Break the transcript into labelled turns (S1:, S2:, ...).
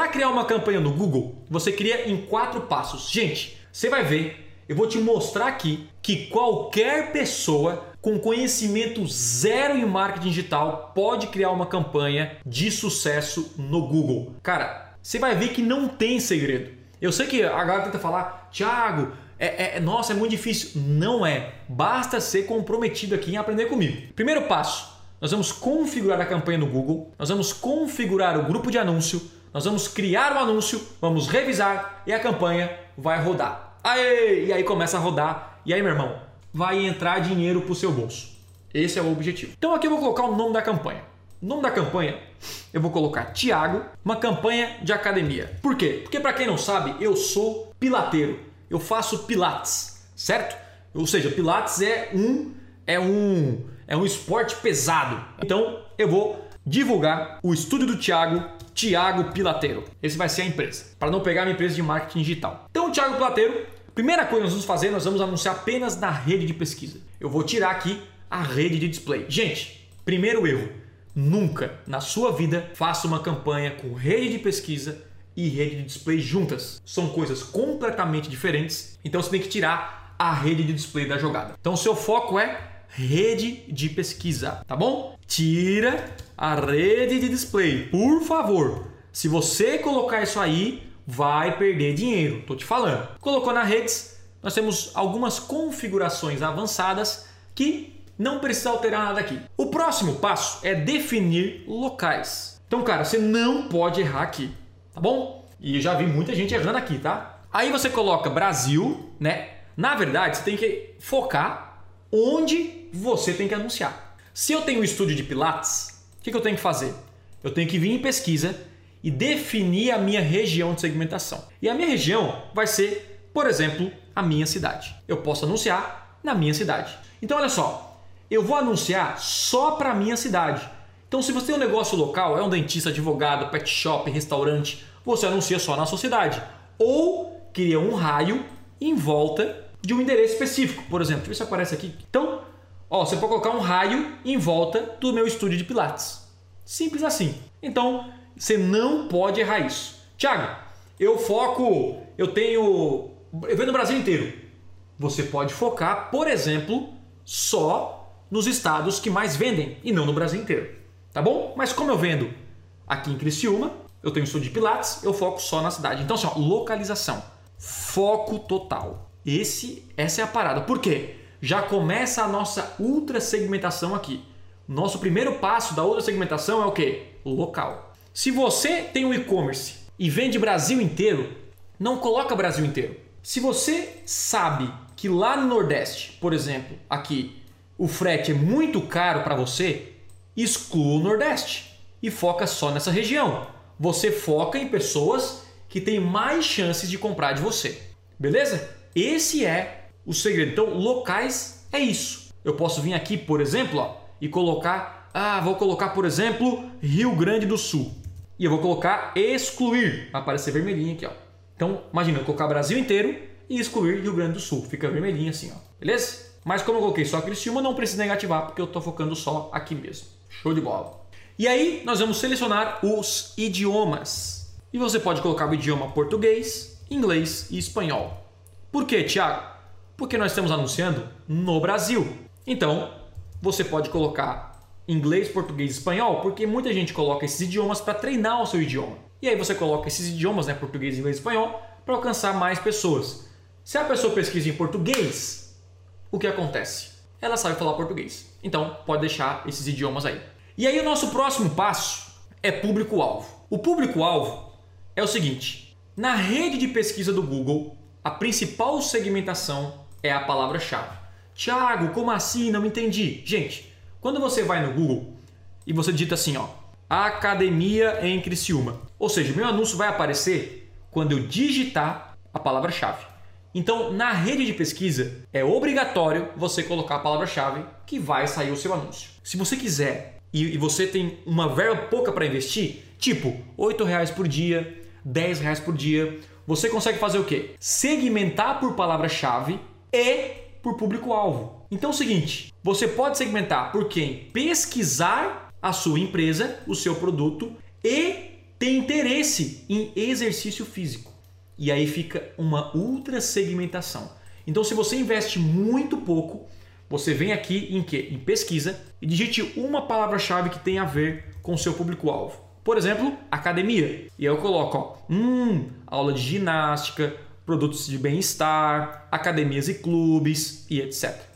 S1: Para criar uma campanha no Google, você cria em quatro passos. Gente, você vai ver, eu vou te mostrar aqui que qualquer pessoa com conhecimento zero em marketing digital pode criar uma campanha de sucesso no Google. Cara, você vai ver que não tem segredo. Eu sei que a galera tenta falar, Thiago, é, é, nossa, é muito difícil. Não é. Basta ser comprometido aqui em aprender comigo. Primeiro passo: nós vamos configurar a campanha no Google, nós vamos configurar o grupo de anúncio, nós vamos criar o anúncio, vamos revisar e a campanha vai rodar. Aê! E aí começa a rodar. E aí, meu irmão, vai entrar dinheiro para o seu bolso. Esse é o objetivo. Então aqui eu vou colocar o nome da campanha. O nome da campanha eu vou colocar Tiago, uma campanha de academia. Por quê? Porque para quem não sabe, eu sou pilateiro. Eu faço pilates, certo? Ou seja, pilates é um é um é um esporte pesado. Então eu vou divulgar o estúdio do Tiago, Tiago Pilateiro. Esse vai ser a empresa, para não pegar a minha empresa de marketing digital. Então Tiago Pilateiro, primeira coisa que nós vamos fazer, nós vamos anunciar apenas na rede de pesquisa. Eu vou tirar aqui a rede de display. Gente, primeiro erro, nunca na sua vida faça uma campanha com rede de pesquisa e rede de display juntas. São coisas completamente diferentes, então você tem que tirar a rede de display da jogada. Então seu foco é rede de pesquisa, tá bom? Tira a rede de display, por favor. Se você colocar isso aí, vai perder dinheiro, tô te falando. Colocou na redes, nós temos algumas configurações avançadas que não precisa alterar nada aqui. O próximo passo é definir locais. Então, cara, você não pode errar aqui, tá bom? E eu já vi muita gente errando aqui, tá? Aí você coloca Brasil, né? Na verdade, você tem que focar onde você tem que anunciar. Se eu tenho um estúdio de Pilates, o que, eu tenho que fazer? Eu tenho que vir em pesquisa e definir a minha região de segmentação. E a minha região vai ser, por exemplo, a minha cidade. Eu posso anunciar na minha cidade. Então, olha só, eu vou anunciar só para a minha cidade. Então, se você tem um negócio local, é um dentista, advogado, pet shop, restaurante, você anuncia só na sua cidade. Ou cria um raio em volta de um endereço específico. Por exemplo, deixa eu ver se aparece aqui. Então, ó, você pode colocar um raio em volta do meu estúdio de Pilates. Simples assim. Então, você não pode errar isso. Tiago, eu foco, eu tenho. Eu venho no Brasil inteiro. Você pode focar, por exemplo, só nos estados que mais vendem e não no Brasil inteiro. Tá bom? Mas como eu vendo aqui em Criciúma, eu tenho estúdio de Pilates, eu foco só na cidade. Então, assim, ó, localização. Foco total. Esse, essa é a parada. Por quê? Já começa a nossa ultra segmentação aqui. Nosso primeiro passo da outra segmentação é o quê? Local. Se você tem um e-commerce e vende Brasil inteiro, não coloca Brasil inteiro. Se você sabe que lá no Nordeste, por exemplo, aqui, o frete é muito caro para você, exclua o Nordeste e foca só nessa região. Você foca em pessoas que têm mais chances de comprar de você. Beleza? Esse é o segredo. Então, locais é isso. Eu posso vir aqui, por exemplo, ó, e colocar, ah, vou colocar, por exemplo, Rio Grande do Sul. E eu vou colocar excluir, vai aparecer vermelhinho aqui, ó. Então, imagina eu colocar Brasil inteiro e excluir Rio Grande do Sul, fica vermelhinho assim, ó. Beleza? Mas como eu coloquei só Criciúma, não precisa negativar porque eu estou focando só aqui mesmo. Show de bola. E aí, nós vamos selecionar os idiomas. E você pode colocar o idioma português, inglês e espanhol. Por quê, Thiago? Porque nós estamos anunciando no Brasil. Então, você pode colocar inglês, português espanhol, porque muita gente coloca esses idiomas para treinar o seu idioma. E aí você coloca esses idiomas, né, português, inglês espanhol, para alcançar mais pessoas. Se a pessoa pesquisa em português, o que acontece? Ela sabe falar português. Então, pode deixar esses idiomas aí. E aí o nosso próximo passo é público-alvo. O público-alvo é o seguinte: na rede de pesquisa do Google, a principal segmentação é a palavra-chave. Tiago, como assim? Não entendi. Gente, quando você vai no Google e você digita assim, ó, academia em Criciúma, ou seja, meu anúncio vai aparecer quando eu digitar a palavra-chave. Então, na rede de pesquisa, é obrigatório você colocar a palavra-chave que vai sair o seu anúncio. Se você quiser e, você tem uma verba pouca para investir, tipo R$ reais por dia, R$ reais por dia, você consegue fazer o quê? Segmentar por palavra-chave e por público-alvo. Então é o seguinte, você pode segmentar por quem pesquisar a sua empresa, o seu produto e tem interesse em exercício físico. E aí fica uma ultra segmentação. Então, se você investe muito pouco, você vem aqui em que? Em pesquisa e digite uma palavra-chave que tem a ver com o seu público-alvo. Por exemplo, academia. E eu coloco, ó, hum, aula de ginástica, produtos de bem-estar, academias e clubes e etc.